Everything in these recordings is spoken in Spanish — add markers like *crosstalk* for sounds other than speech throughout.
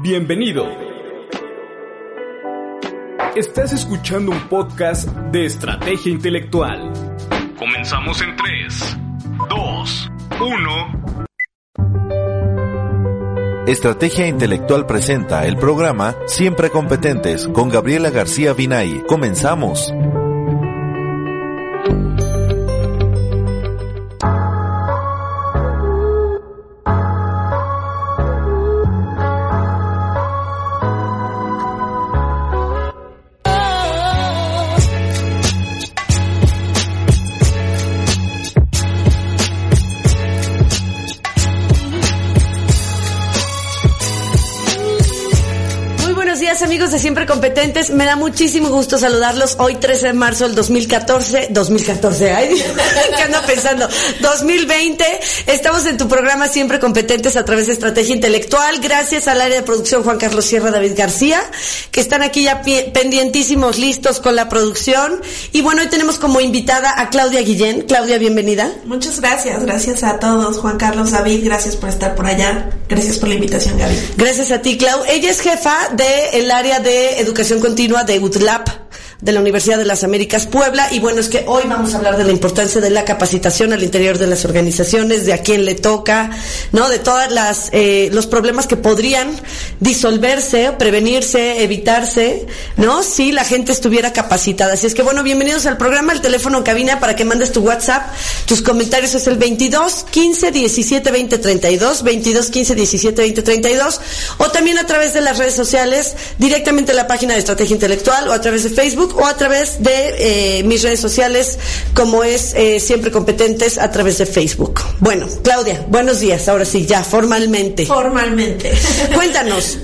Bienvenido. Estás escuchando un podcast de estrategia intelectual. Comenzamos en 3, 2, 1. Estrategia Intelectual presenta el programa Siempre Competentes con Gabriela García Vinay. Comenzamos. Me da muchísimo gusto saludarlos hoy 13 de marzo del 2014, 2014, ay, *laughs* ¿qué ando pensando? 2020, estamos en tu programa Siempre Competentes a través de Estrategia Intelectual, gracias al área de producción Juan Carlos Sierra, David García, que están aquí ya pendientísimos, listos con la producción, y bueno, hoy tenemos como invitada a Claudia Guillén, Claudia, bienvenida. Muchas gracias, gracias a todos, Juan Carlos, David, gracias por estar por allá, gracias por la invitación, Gaby. Gracias a ti, Clau, ella es jefa de el área de educación continua de UTLAP de la Universidad de las Américas Puebla. Y bueno, es que hoy vamos a hablar de la importancia de la capacitación al interior de las organizaciones, de a quién le toca, ¿no? De todas las, eh, los problemas que podrían disolverse, prevenirse, evitarse, ¿no? Si la gente estuviera capacitada. Así es que bueno, bienvenidos al programa, el teléfono en cabina para que mandes tu WhatsApp. Tus comentarios es el 22 15 17 20 32, 22 15 17 20 32, o también a través de las redes sociales, directamente en la página de Estrategia Intelectual o a través de Facebook o a través de eh, mis redes sociales, como es eh, Siempre Competentes a través de Facebook. Bueno, Claudia, buenos días, ahora sí, ya, formalmente. Formalmente. Cuéntanos,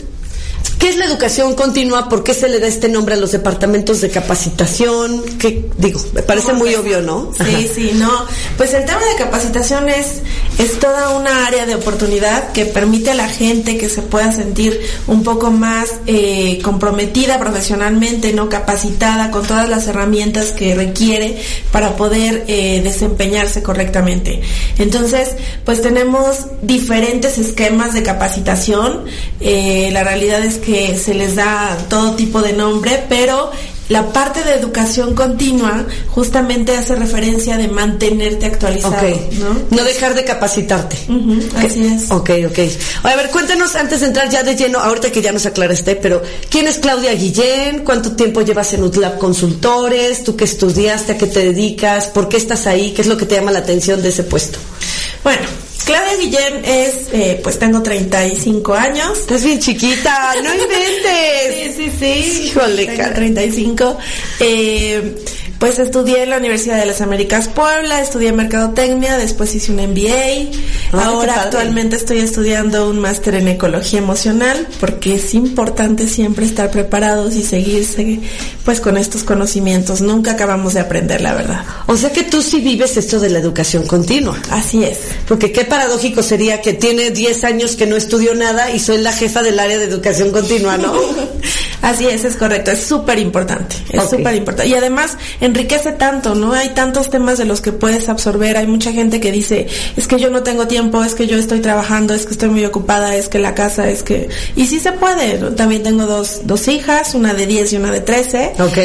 ¿Qué es la educación continua? ¿Por qué se le da este nombre a los departamentos de capacitación? Que digo, me parece muy obvio, ¿no? Sí, sí, no. Pues el tema de capacitación es, es toda una área de oportunidad que permite a la gente que se pueda sentir un poco más eh, comprometida profesionalmente, no capacitada con todas las herramientas que requiere para poder eh, desempeñarse correctamente. Entonces, pues tenemos diferentes esquemas de capacitación. Eh, la realidad es que se les da todo tipo de nombre, pero la parte de educación continua justamente hace referencia de mantenerte actualizado, ¿no? No dejar de capacitarte. así es. Ok, ok. A ver, cuéntanos antes de entrar ya de lleno, ahorita que ya nos aclaraste, pero ¿quién es Claudia Guillén? ¿Cuánto tiempo llevas en UTLAB Consultores? ¿Tú qué estudiaste? ¿A qué te dedicas? ¿Por qué estás ahí? ¿Qué es lo que te llama la atención de ese puesto? Bueno, Claudia Guillén es, eh, pues tengo 35 años. Estás bien chiquita, no *laughs* inventes. sí, sí, sí. Híjole, tengo 35. Eh, pues estudié en la Universidad de las Américas Puebla, estudié Mercadotecnia, después hice un MBA. Ah, Ahora actualmente estoy estudiando un máster en Ecología Emocional porque es importante siempre estar preparados y seguirse pues con estos conocimientos. Nunca acabamos de aprender, la verdad. O sea que tú sí vives esto de la educación continua. Así es. Porque qué paradójico sería que tiene 10 años que no estudió nada y soy la jefa del área de educación continua, ¿no? *laughs* Así es, es correcto, es súper importante, es súper importante. Y además enriquece tanto, ¿no? Hay tantos temas de los que puedes absorber, hay mucha gente que dice, es que yo no tengo tiempo, es que yo estoy trabajando, es que estoy muy ocupada, es que la casa, es que... Y sí se puede, también tengo dos, dos hijas, una de 10 y una de 13. Ok.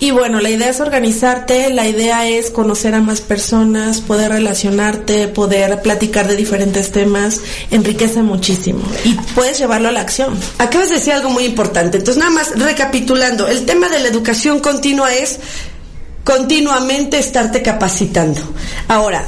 Y bueno, la idea es organizarte, la idea es conocer a más personas, poder relacionarte, poder platicar de diferentes temas, enriquece muchísimo y puedes llevarlo a la acción. Acabas de decir algo muy importante, entonces nada más recapitulando, el tema de la educación continua es continuamente estarte capacitando. Ahora,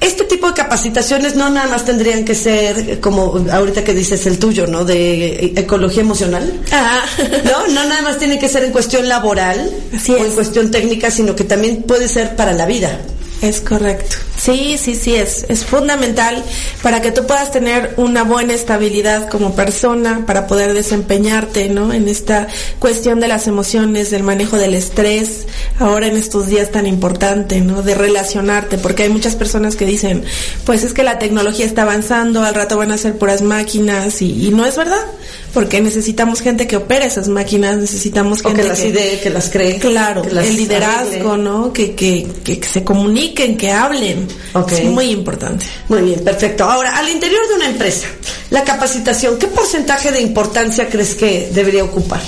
este tipo de capacitaciones no nada más tendrían que ser como ahorita que dices el tuyo, ¿no? De ecología emocional. Ah. No, no nada más tiene que ser en cuestión laboral Así o en cuestión técnica, sino que también puede ser para la vida. Es correcto. Sí, sí, sí, es, es fundamental para que tú puedas tener una buena estabilidad como persona, para poder desempeñarte, ¿no? En esta cuestión de las emociones, del manejo del estrés, ahora en estos días tan importante, ¿no? De relacionarte, porque hay muchas personas que dicen, pues es que la tecnología está avanzando, al rato van a ser puras máquinas y, y no es verdad porque necesitamos gente que opere esas máquinas, necesitamos gente que las idee, que las cree. Claro, el liderazgo, ¿no? Que, que, que, se comuniquen, que hablen. Es muy importante. Muy bien, perfecto. Ahora, al interior de una empresa, la capacitación, ¿qué porcentaje de importancia crees que debería ocupar?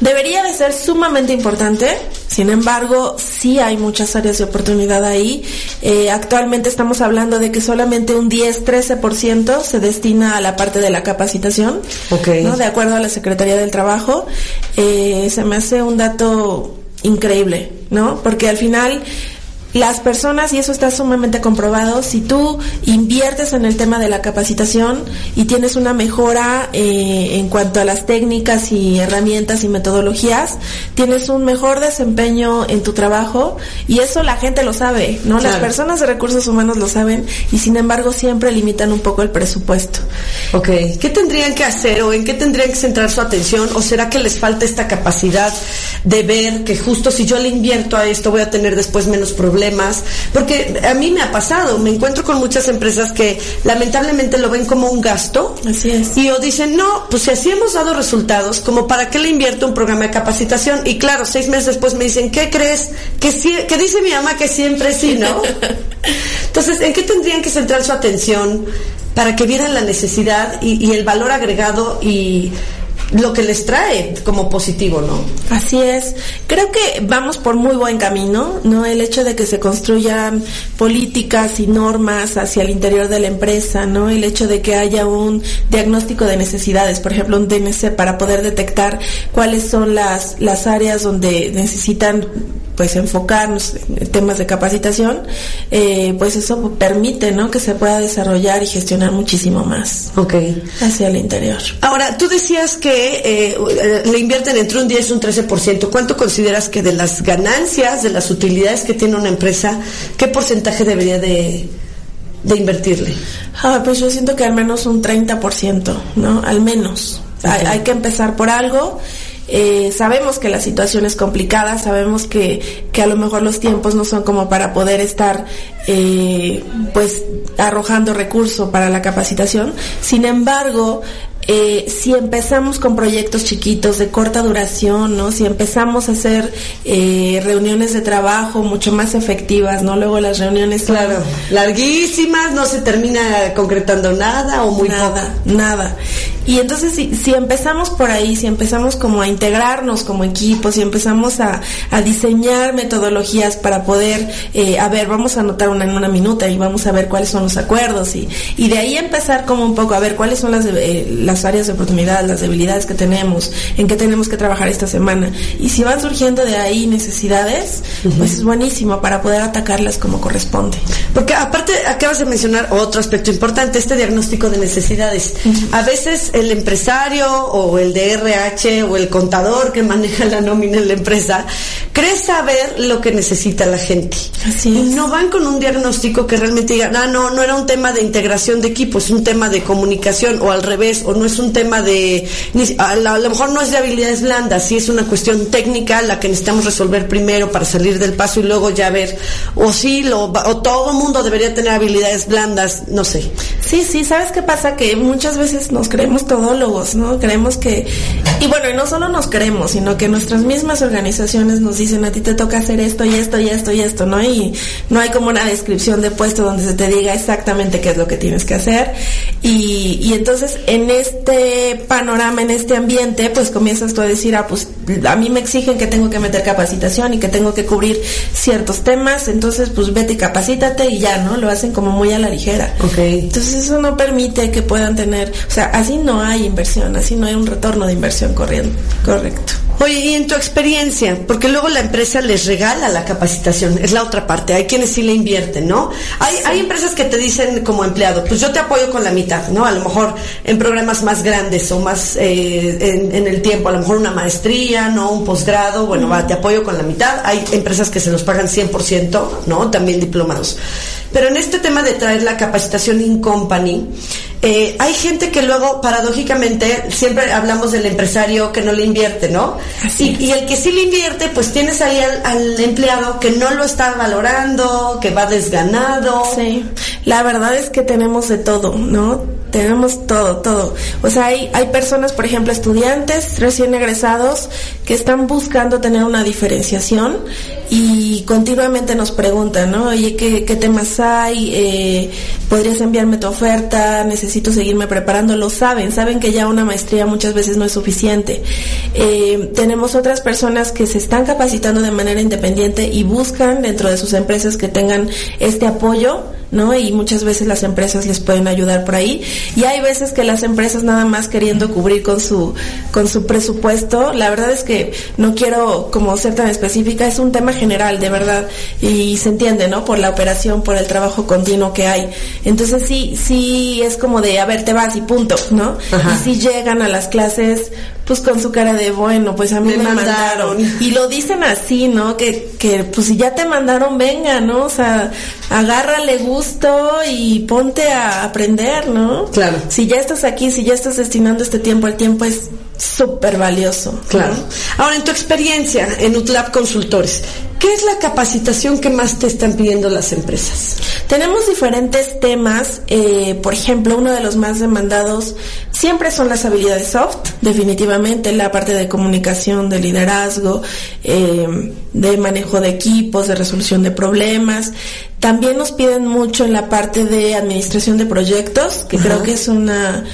Debería de ser sumamente importante, sin embargo, sí hay muchas áreas de oportunidad ahí. Eh, actualmente estamos hablando de que solamente un 10-13% se destina a la parte de la capacitación, okay. ¿no? de acuerdo a la Secretaría del Trabajo. Eh, se me hace un dato increíble, ¿no? Porque al final las personas, y eso está sumamente comprobado, si tú inviertes en el tema de la capacitación y tienes una mejora eh, en cuanto a las técnicas y herramientas y metodologías, tienes un mejor desempeño en tu trabajo y eso la gente lo sabe, ¿no? Las personas de recursos humanos lo saben y sin embargo siempre limitan un poco el presupuesto. Ok, ¿qué tendrían que hacer o en qué tendrían que centrar su atención o será que les falta esta capacidad de ver que justo si yo le invierto a esto voy a tener después menos problemas? Porque a mí me ha pasado, me encuentro con muchas empresas que lamentablemente lo ven como un gasto. Así es. Y o dicen, no, pues si así hemos dado resultados, como para qué le invierto un programa de capacitación. Y claro, seis meses después me dicen, ¿qué crees? Que, que dice mi mamá que siempre sí, ¿no? *laughs* Entonces, ¿en qué tendrían que centrar su atención para que vieran la necesidad y, y el valor agregado y lo que les trae como positivo, ¿no? Así es. Creo que vamos por muy buen camino, ¿no? El hecho de que se construyan políticas y normas hacia el interior de la empresa, ¿no? El hecho de que haya un diagnóstico de necesidades, por ejemplo, un DNC para poder detectar cuáles son las, las áreas donde necesitan pues enfocarnos en temas de capacitación, eh, pues eso permite, ¿no? Que se pueda desarrollar y gestionar muchísimo más. Ok. Hacia el interior. Ahora, tú decías que eh, le invierten entre un 10 y un 13%. ¿Cuánto consideras que de las ganancias, de las utilidades que tiene una empresa, qué porcentaje debería de, de invertirle? Ah, pues yo siento que al menos un 30%, ¿no? Al menos. Hay, hay que empezar por algo eh, sabemos que la situación es complicada, sabemos que, que a lo mejor los tiempos no son como para poder estar eh, pues arrojando recursos para la capacitación. Sin embargo, eh, si empezamos con proyectos chiquitos de corta duración, ¿no? Si empezamos a hacer eh, reuniones de trabajo mucho más efectivas, ¿no? Luego las reuniones claro, larguísimas, no se termina concretando nada o muy nada, nada. Y entonces si, si empezamos por ahí, si empezamos como a integrarnos como equipo, si empezamos a, a diseñar metodologías para poder, eh, a ver, vamos a anotar una en una minuta y vamos a ver cuáles son los acuerdos y, y de ahí empezar como un poco a ver cuáles son las, eh, las áreas de oportunidad, las debilidades que tenemos, en qué tenemos que trabajar esta semana. Y si van surgiendo de ahí necesidades, pues es buenísimo para poder atacarlas como corresponde. Porque aparte acabas de mencionar otro aspecto importante, este diagnóstico de necesidades. A veces el empresario o el de RH o el contador que maneja la nómina en la empresa cree saber lo que necesita la gente. Así y no van con un diagnóstico que realmente diga, ah, no, no era un tema de integración de equipo, es un tema de comunicación o al revés, o no es un tema de, a, lo mejor no es de habilidades blandas, sí es una cuestión técnica la que necesitamos resolver primero para salir del paso y luego ya ver, o sí, lo, o todo mundo debería tener habilidades blandas, no sé. Sí, sí, ¿sabes qué pasa? Que muchas veces nos creemos todólogos, ¿no? Creemos que, y bueno, y no solo nos creemos, sino que nuestras mismas organizaciones nos dicen, a ti te toca hacer esto y esto y esto y esto, ¿no? Y no hay como una descripción de puesto donde se te diga exactamente qué es lo que tienes que hacer. Y, y entonces en este panorama, en este ambiente, pues comienzas tú a decir, ah, pues a mí me exigen que tengo que meter capacitación y que tengo que cubrir ciertos temas, entonces pues vete y capacítate y ya, ¿no? Lo hacen como muy a la ligera. Okay. Entonces eso no permite que puedan tener, o sea, así no hay inversión, así no hay un retorno de inversión corriendo, correcto. Oye, y en tu experiencia, porque luego la empresa les regala la capacitación, es la otra parte, hay quienes sí le invierten, ¿no? Hay, hay empresas que te dicen como empleado, pues yo te apoyo con la mitad, ¿no? A lo mejor en programas más grandes o más eh, en, en, el tiempo, a lo mejor una maestría, ¿no? Un posgrado, bueno, va, te apoyo con la mitad. Hay empresas que se los pagan 100%, ¿no? También diplomados. Pero en este tema de traer la capacitación in company, eh, hay gente que luego, paradójicamente, siempre hablamos del empresario que no le invierte, ¿no? Y, y, el que sí le invierte, pues tienes ahí al, al, empleado que no lo está valorando, que va desganado. Sí, la verdad es que tenemos de todo, ¿no? Tenemos todo, todo. O sea, hay, hay personas, por ejemplo, estudiantes recién egresados que están buscando tener una diferenciación y continuamente nos preguntan, ¿no? Oye, ¿qué, qué temas hay? Eh, ¿Podrías enviarme tu oferta? Necesito seguirme preparando. Lo saben, saben que ya una maestría muchas veces no es suficiente. Eh, tenemos otras personas que se están capacitando de manera independiente y buscan dentro de sus empresas que tengan este apoyo ¿no? Y muchas veces las empresas les pueden ayudar por ahí. Y hay veces que las empresas nada más queriendo cubrir con su, con su presupuesto, la verdad es que no quiero como ser tan específica, es un tema general, de verdad, y se entiende, ¿no? Por la operación, por el trabajo continuo que hay. Entonces sí, sí es como de, a ver, te vas y punto, ¿no? Y si llegan a las clases, pues con su cara de, bueno, pues a mí me, mandaron. Y lo dicen así, ¿no? Que, que pues si ya te mandaron, venga, ¿no? O sea, agárrale gusto y ponte a aprender, ¿no? Claro. Si ya estás aquí, si ya estás destinando este tiempo, el tiempo es súper valioso. Claro. Ahora, en tu experiencia en UTLAB Consultores, ¿qué es la capacitación que más te están pidiendo las empresas? Tenemos diferentes temas. Eh, por ejemplo, uno de los más demandados siempre son las habilidades soft, definitivamente, la parte de comunicación, de liderazgo, eh, de manejo de equipos, de resolución de problemas. También nos piden mucho en la parte de administración de proyectos, que creo que es una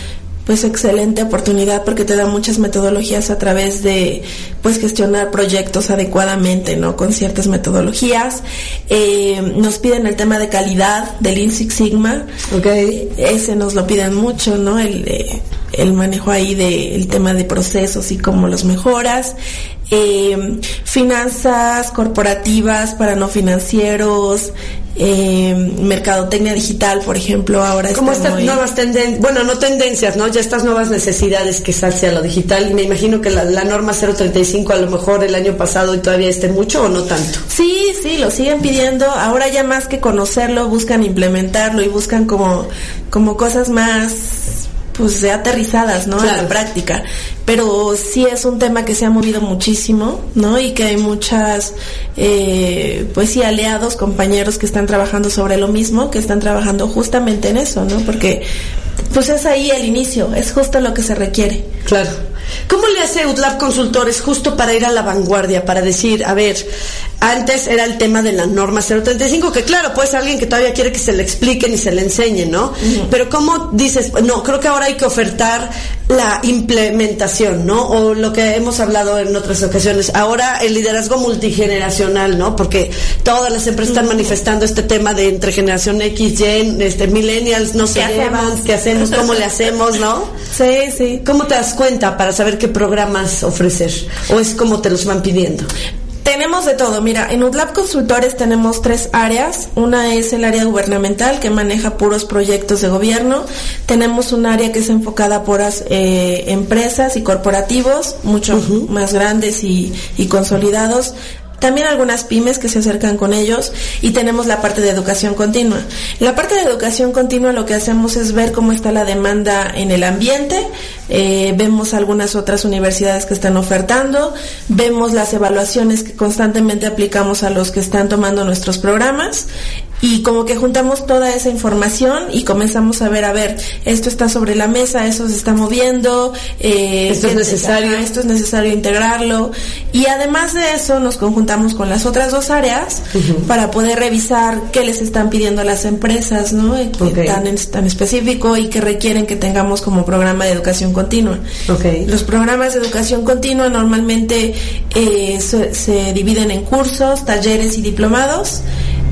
pues excelente oportunidad porque te da muchas metodologías a través de pues gestionar proyectos adecuadamente, ¿no? Con ciertas metodologías. Eh, nos piden el tema de calidad del Lean Six Sigma. Okay. Ese nos lo piden mucho, ¿no? El, eh, el manejo ahí del tema de procesos y cómo los mejoras. Eh, finanzas corporativas para no financieros, eh, mercadotecnia digital, por ejemplo, ahora ¿Cómo está estas muy- nuevas tendencias? Bueno, no tendencias, ¿no? Ya estas nuevas necesidades que están hacia lo digital. Y me imagino que la, la norma 035 a lo mejor el año pasado y todavía esté mucho o no tanto. Sí, sí, lo siguen pidiendo. Ahora ya más que conocerlo, buscan implementarlo y buscan como, como cosas más, pues, aterrizadas, ¿no? Claro. la práctica. Pero sí es un tema que se ha movido muchísimo, ¿no? Y que hay muchas, eh, pues sí, aliados, compañeros que están trabajando sobre lo mismo, que están trabajando justamente en eso, ¿no? Porque, pues es ahí el inicio, es justo lo que se requiere. Claro. ¿Cómo le hace UTLAB Consultores justo para ir a la vanguardia, para decir, a ver, antes era el tema de la norma 035, que claro, puede ser alguien que todavía quiere que se le expliquen y se le enseñe, ¿no? Pero ¿cómo dices, no, creo que ahora hay que ofertar la implementación, ¿no? O lo que hemos hablado en otras ocasiones, ahora el liderazgo multigeneracional, ¿no? Porque todas las empresas están manifestando este tema de entre generación X, Y, este, millennials, no se ¿Qué hacemos? ¿qué hacemos? ¿Cómo le hacemos, no? *laughs* Sí, sí. ¿Cómo te das cuenta para saber qué programas ofrecer? ¿O es como te los van pidiendo? Tenemos de todo. Mira, en UTLAB Consultores tenemos tres áreas. Una es el área gubernamental que maneja puros proyectos de gobierno. Tenemos un área que es enfocada por as- eh, empresas y corporativos, mucho más grandes y, y consolidados. También algunas pymes que se acercan con ellos y tenemos la parte de educación continua. En la parte de educación continua lo que hacemos es ver cómo está la demanda en el ambiente, eh, vemos algunas otras universidades que están ofertando, vemos las evaluaciones que constantemente aplicamos a los que están tomando nuestros programas y como que juntamos toda esa información y comenzamos a ver, a ver, esto está sobre la mesa, eso se está moviendo, eh, Esto es necesario. esto es necesario integrarlo y además de eso nos conjuntamos con las otras dos áreas para poder revisar qué les están pidiendo a las empresas, ¿no? Eh, Ok. Tan, en- tan específico y que requieren que tengamos como programa de educación continua. Ok. Los programas de educación continua normalmente eh, se, se dividen en cursos, talleres y diplomados.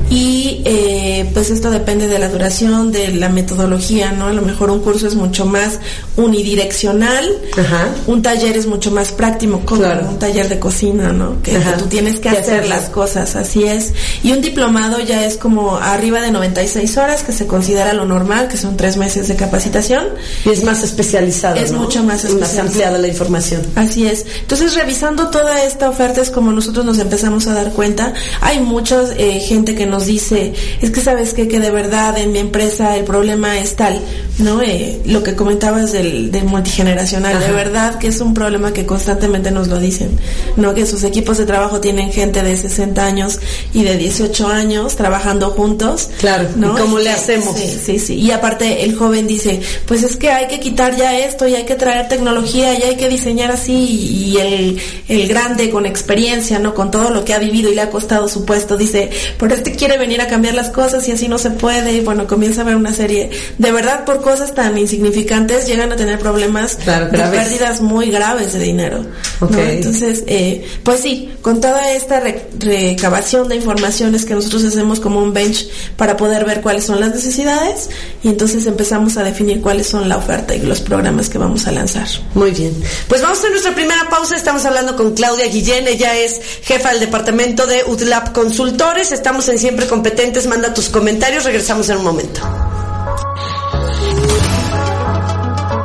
Y eh, pues esto depende de la duración, de la metodología, ¿no? A lo mejor un curso es mucho más unidireccional, Ajá. un taller es mucho más práctico, como Claro. un taller de cocina, ¿no? Que, que tú tienes que Que hacer las cosas, así es. Y un diplomado ya es como arriba de 96 horas, que se considera lo normal, que son tres meses de capacitación. Y es más especializado. Es ¿no? mucho más Y Más especializado. ampliada la información. Así es. Entonces, revisando toda esta oferta es como nosotros nos empezamos a dar cuenta. Hay mucha gente que nos dice, es que sabes qué? que de verdad en mi empresa el problema es tal. ¿No? Eh, lo que comentabas del, del multigeneracional, de verdad que es un problema que constantemente nos lo dicen, ¿no? Que sus equipos de trabajo tienen gente de 60 años y de 18 años trabajando juntos. Claro, ¿no? ¿y cómo le hacemos? Sí, sí, sí. Y aparte el joven dice, pues es que hay que quitar ya esto y hay que traer tecnología y hay que diseñar así y, y el, el grande con experiencia, ¿no? Con todo lo que ha vivido y le ha costado su puesto, dice, pero este quiere venir a cambiar las cosas y así no se puede y bueno, comienza a ver una serie. De verdad, por cosas tan insignificantes llegan a tener problemas Claro, de pérdidas muy graves de dinero. ¿no? Ok. Entonces, eh, pues sí, con toda esta re- recabación de informaciones que nosotros hacemos como un bench para poder ver cuáles son las necesidades y entonces empezamos a definir cuáles son la oferta y los programas que vamos a lanzar. Muy bien. Pues vamos a nuestra primera pausa. Estamos hablando con Claudia Guillén. Ella es jefa del departamento de UTLAB Consultores. Estamos en Siempre Competentes. Manda tus comentarios. Regresamos en un momento.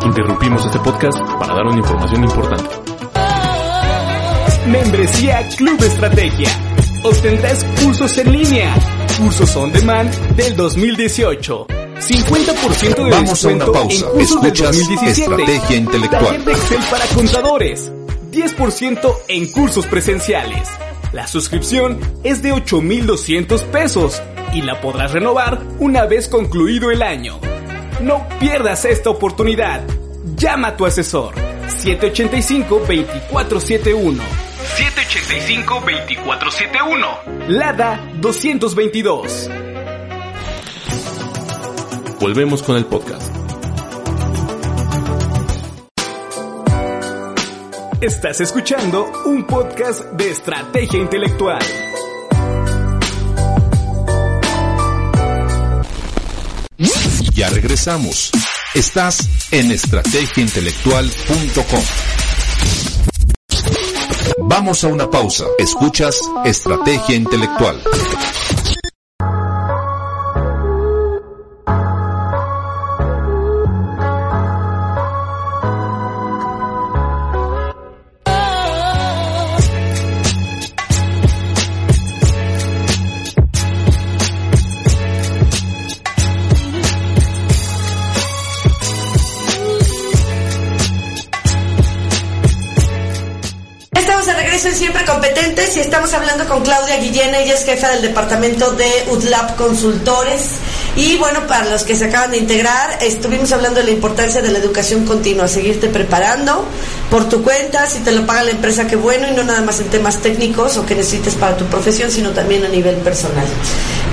Interrumpimos este podcast para dar una información importante. Membresía Club Estrategia. Ostentás cursos en línea. Cursos on demand del 2018. 50% de Vamos a una descuento pausa. en cursos del Escuchas 2017. Estrategia Intelectual. Taller de Excel para contadores. 10% en cursos presenciales. La suscripción es de 8,200 pesos y la podrás renovar una vez concluido el año. No pierdas esta oportunidad. Llama a tu asesor 785-2471. 785-2471. Lada 222. Volvemos con el podcast. Estás escuchando un podcast de estrategia intelectual. Ya regresamos. Estás en estrategiaintelectual.com. Vamos a una pausa. Escuchas Estrategia Intelectual. Estamos hablando con Claudia Guillén, ella es jefa del departamento de UTLAB Consultores. Y bueno, para los que se acaban de integrar, estuvimos hablando de la importancia de la educación continua, seguirte preparando por tu cuenta, si te lo paga la empresa, qué bueno, y no nada más en temas técnicos o que necesites para tu profesión, sino también a nivel personal.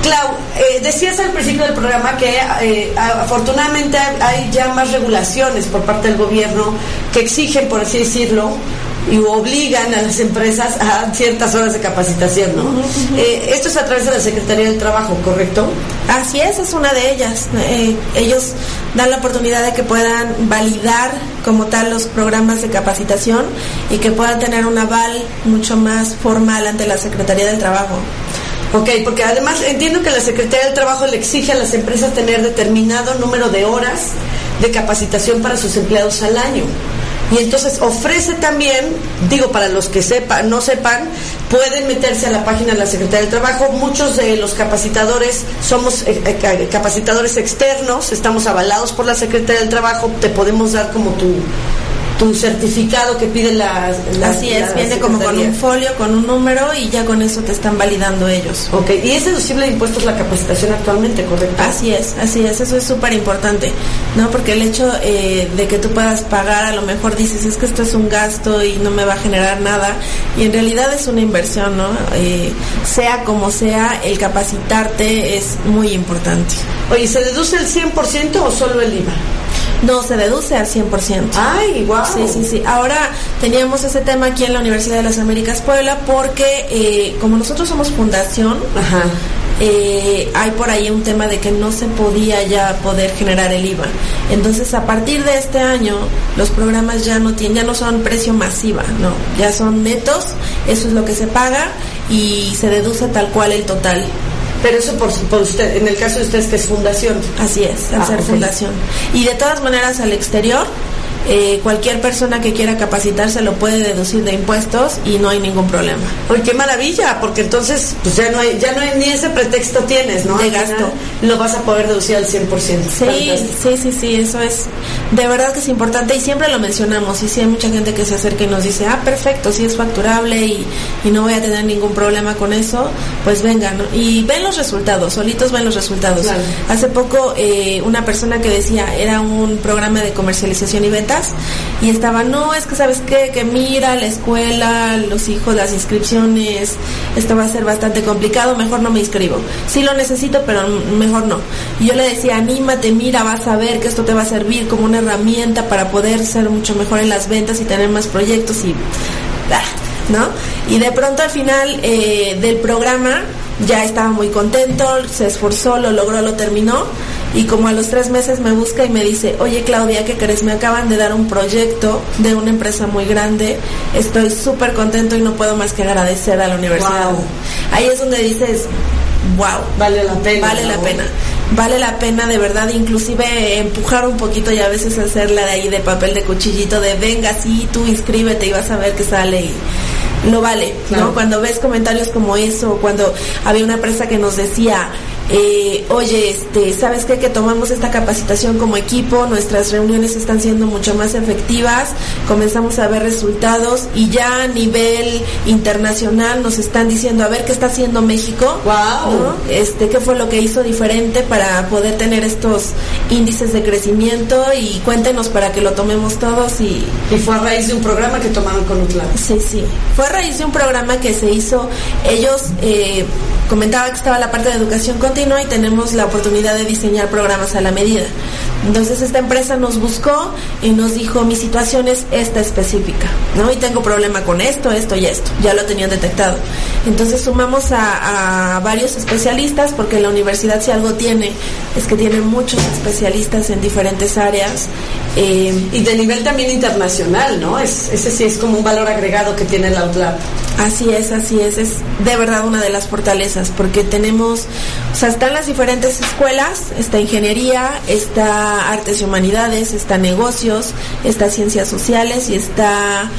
Clau, eh, decías al principio del programa que eh, afortunadamente hay ya más regulaciones por parte del gobierno que exigen, por así decirlo, y obligan a las empresas a ciertas horas de capacitación, ¿no? Eh, esto es a través de la Secretaría del Trabajo, ¿correcto? Así es, es una de ellas. Eh, ellos dan la oportunidad de que puedan validar como tal los programas de capacitación y que puedan tener un aval mucho más formal ante la Secretaría del Trabajo. Ok, porque además entiendo que la Secretaría del Trabajo le exige a las empresas tener determinado número de horas de capacitación para sus empleados al año. Y entonces ofrece también, digo, para los que sepan, no sepan, pueden meterse a la página de la Secretaría del Trabajo. Muchos de los capacitadores somos eh, eh, capacitadores externos, estamos avalados por la Secretaría del Trabajo, te podemos dar como tu, tu certificado que pide la, la Así es, la viene como con un folio, con un número y ya con eso te están validando ellos. Ok, y es deducible de impuestos la capacitación actualmente, ¿correcto? Así es, así es, eso es súper importante, ¿no? Porque el hecho eh, de que tú puedas pagar, a lo mejor dices, es que esto es un gasto y no me va a generar nada, y en realidad es una inversión, ¿no? Eh, sea como sea, el capacitarte es muy importante. Oye, ¿se deduce el 100% o solo el IVA? No, se deduce al 100%. Ay, guau. Sí, sí, sí. Ahora teníamos ese tema aquí en la Universidad de las Américas Puebla porque eh, como nosotros somos fundación, Ajá. eh, hay por ahí un tema de que no se podía ya poder generar el IVA. Entonces, a partir de este año, los programas ya no tienen, ya no son precio masiva, no, ya son netos, eso es lo que se paga y se deduce tal cual el total. Pero eso por, por usted, en el caso de ustedes que es fundación. Así es, al Ah, ser fundación. Y de todas maneras al exterior, eh, cualquier persona que quiera capacitarse lo puede deducir de impuestos y no hay ningún problema. Oye, qué maravilla, porque entonces pues ya no hay, ya no hay, ni ese pretexto tienes, ¿no? De gasto. Lo vas a poder deducir al 100%. Sí, sí, sí, sí, eso es de verdad que es importante y siempre lo mencionamos y sí hay mucha gente que se acerca y nos dice, ah, perfecto, sí es facturable y, y no voy a tener ningún problema con eso, pues vengan ¿no? y ven los resultados, solitos ven los resultados. Claro. Hace poco eh, una persona que decía, era un programa de comercialización y ventas y estaba, no, es que sabes qué, que mira la escuela, los hijos, las inscripciones, esto va a ser bastante complicado, mejor no me inscribo. Sí lo necesito, pero mejor no. Y yo le decía, anímate, mira, vas a ver que esto te va a servir como una herramienta para poder ser mucho mejor en las ventas y tener más proyectos y... ¿No? Y de pronto al final eh, del programa ya estaba muy contento, se esforzó, lo logró, lo terminó y como a los tres meses me busca y me dice, oye Claudia, ¿qué crees? Me acaban de dar un proyecto de una empresa muy grande, estoy súper contento y no puedo más que agradecer a la universidad. Wow. Ahí es donde dices, wow, Vale la pena. vale la ¿no? pena. Vale la pena de verdad, inclusive empujar un poquito y a veces hacerla de ahí de papel de cuchillito, de venga, sí, tú inscríbete y vas a ver que sale y lo vale, Claro. ¿no? Cuando ves comentarios como eso, cuando había una empresa que nos decía, eh, oye, este, ¿sabes qué? Que tomamos esta capacitación como equipo, nuestras reuniones están siendo mucho más efectivas, comenzamos a ver resultados y ya a nivel internacional nos están diciendo, a ver qué está haciendo México. ¿no? Este, qué fue lo que hizo diferente para poder tener estos índices de crecimiento y cuéntenos para que lo tomemos todos y, Y fue a raíz de un programa que tomaron con Utlab. Sí, sí. Fue a raíz de un programa que se hizo. Ellos eh, comentaba que estaba la parte de educación continua y tenemos la oportunidad de diseñar programas a la medida. Entonces esta empresa nos buscó y nos dijo mi situación es esta específica, ¿no? Y tengo problema con esto, esto y esto. Ya lo tenían detectado. Entonces sumamos a, a varios especialistas porque la universidad si algo tiene es que tiene muchos especialistas en diferentes áreas. Eh, Y de nivel también internacional, ¿no? Es, ese sí es como un valor agregado que tiene la Utlab. Así es, así es, es de verdad una de las fortalezas, porque tenemos, o sea, están las diferentes escuelas, está ingeniería, está artes y humanidades, está negocios, está ciencias sociales y está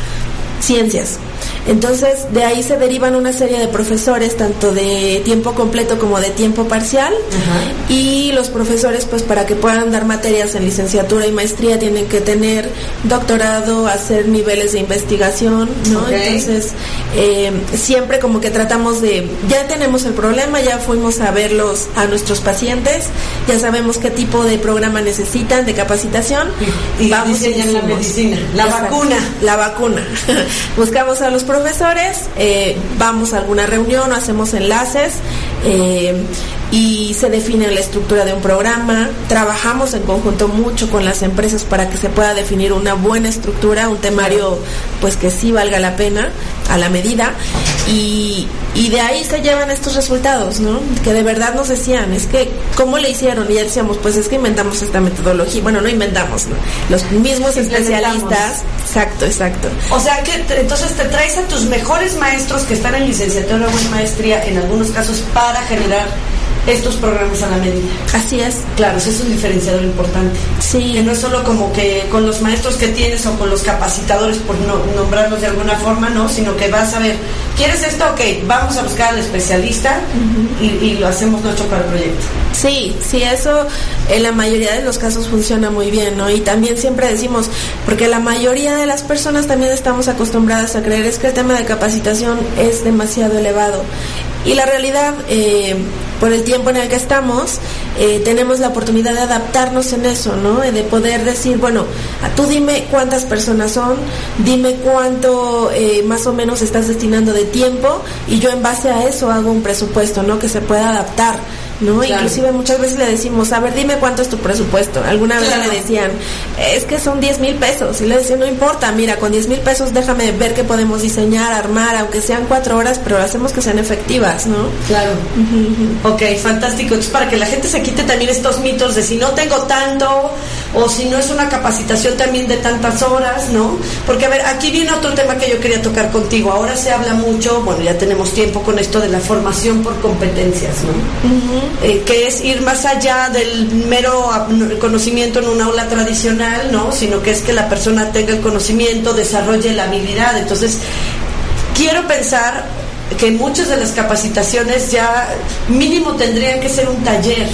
ciencias. Entonces, de ahí se derivan una serie de profesores, tanto de tiempo completo como de tiempo parcial, y los profesores, pues para que puedan dar materias en licenciatura y maestría, tienen que tener doctorado, hacer niveles de investigación, ¿no? Entonces, eh, siempre como que tratamos de, ya tenemos el problema, ya fuimos a verlos a nuestros pacientes, ya sabemos qué tipo de programa necesitan, de capacitación, Y- y diseñan la medicina, la vacuna. La vacuna. *laughs* Buscamos a los profesores, eh, vamos a alguna reunión, hacemos enlaces eh, y se define la estructura de un programa. Trabajamos en conjunto mucho con las empresas para que se pueda definir una buena estructura, un temario pues que sí valga la pena a la medida y, y de ahí se llevan estos resultados, ¿no? Que de verdad nos decían, es que, ¿cómo le hicieron? Y ya decíamos, pues es que inventamos esta metodología. Bueno, no inventamos, ¿no? Los mismos especialistas. Exacto, exacto. O sea que entonces te traes a tus mejores maestros que están en licenciatura o en maestría, en algunos casos, para generar estos programas a la medida. Así es. Claro, ese es un diferenciador importante. Que Sí, no es solo como que con los maestros que tienes o con los capacitadores, por no, nombrarlos de alguna forma, no, sino que vas a ver, ¿quieres esto? Ok, vamos a buscar al especialista y, y lo hacemos nuestro para el proyecto. sí, sí, eso en la mayoría de los casos funciona muy bien, ¿no? Y también siempre decimos, porque la mayoría de las personas también estamos acostumbradas a creer es que el tema de capacitación es demasiado elevado. Y la realidad, eh, por el tiempo en el que estamos, eh, tenemos la oportunidad de adaptarnos en eso, ¿no? Eh, De poder decir, bueno, tú dime cuántas personas son, dime cuánto eh, más o menos estás destinando de tiempo y yo en base a eso hago un presupuesto, ¿no? Que se pueda adaptar. ¿No? Claro. Inclusive muchas veces le decimos, a ver, dime cuánto es tu presupuesto. Alguna vez Claro. me decían, es que son 10 mil pesos. Y le decía, no importa, mira, con 10 mil pesos déjame ver qué podemos diseñar, armar, aunque sean cuatro horas, pero hacemos que sean efectivas, ¿no? Claro. Ok, fantástico. Entonces, para que la gente se quite también estos mitos de si no tengo tanto o si no es una capacitación también de tantas horas, ¿no? Porque a ver, aquí viene otro tema que yo quería tocar contigo. Ahora se habla mucho, bueno, ya tenemos tiempo con esto de la formación por competencias, ¿no? Eh, que es ir más allá del mero conocimiento en una aula tradicional, ¿no? Sino que es que la persona tenga el conocimiento, desarrolle la habilidad. Entonces, quiero pensar que muchas de las capacitaciones ya mínimo tendrían que ser un taller.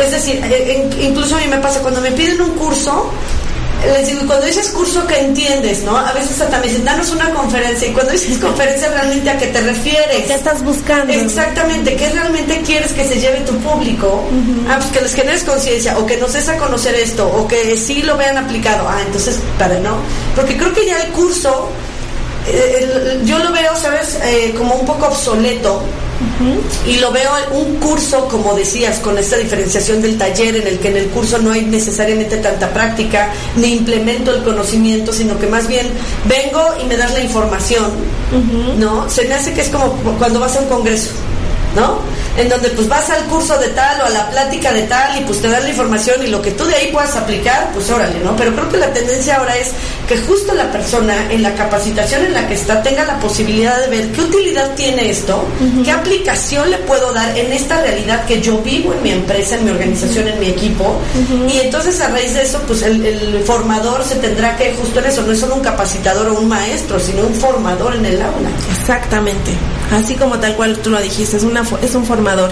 Es decir, eh, incluso a mí me pasa cuando me piden un curso, les digo, cuando dices curso, ¿qué entiendes? ¿no? A veces hasta me dicen, danos una conferencia. Y cuando dices *laughs* conferencia, realmente a qué te refieres. ¿Qué estás buscando? Exactamente, ¿qué realmente quieres que se lleve tu público? Ah, pues que les generes conciencia, o que nos des a conocer esto, o que sí lo vean aplicado. Ah, entonces, para no. Porque creo que ya el curso eh, yo lo veo, ¿sabes? Eh, como un poco obsoleto. Y lo veo un curso, como decías, con esta diferenciación del taller, en el que en el curso no hay necesariamente tanta práctica, ni implemento el conocimiento, sino que más bien vengo y me das la información, ¿no? Se me hace que es como cuando vas a un congreso, ¿no? en donde pues vas al curso de tal o a la plática de tal y pues te dan la información y lo que tú de ahí puedas aplicar, pues órale, ¿no? Pero creo que la tendencia ahora es que justo la persona en la capacitación en la que está tenga la posibilidad de ver qué utilidad tiene esto, qué aplicación le puedo dar en esta realidad que yo vivo en mi empresa, en mi organización, en mi equipo. Y entonces a raíz de eso, pues el, formador se tendrá que, justo en eso, no es solo un capacitador o un maestro, sino un formador en el aula. Exactamente. Así como tal cual tú lo dijiste, es, una, es un formador